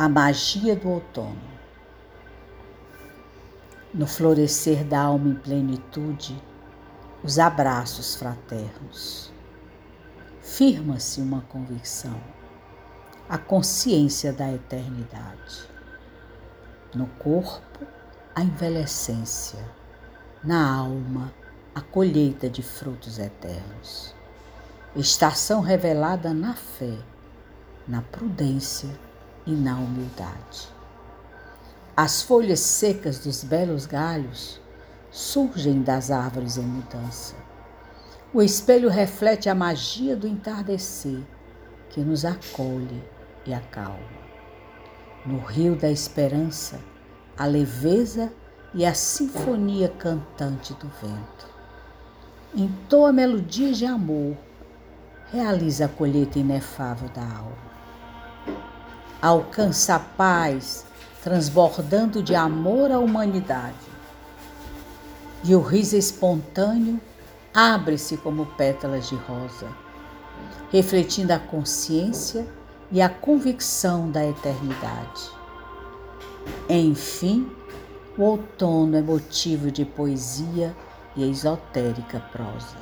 a magia do outono. No florescer da alma em plenitude, os abraços fraternos. Firma-se uma convicção, a consciência da eternidade. No corpo, a envelhecência, na alma, a colheita de frutos eternos. Estação revelada na fé, na prudência e na humildade. As folhas secas dos belos galhos surgem das árvores em mudança. O espelho reflete a magia do entardecer que nos acolhe e acalma. No rio da esperança, a leveza e a sinfonia cantante do vento. Entoa melodias de amor, realiza a colheita inefável da alma alcança a paz, transbordando de amor à humanidade. E o riso espontâneo abre-se como pétalas de rosa, refletindo a consciência e a convicção da eternidade. Enfim, o outono é motivo de poesia e esotérica prosa.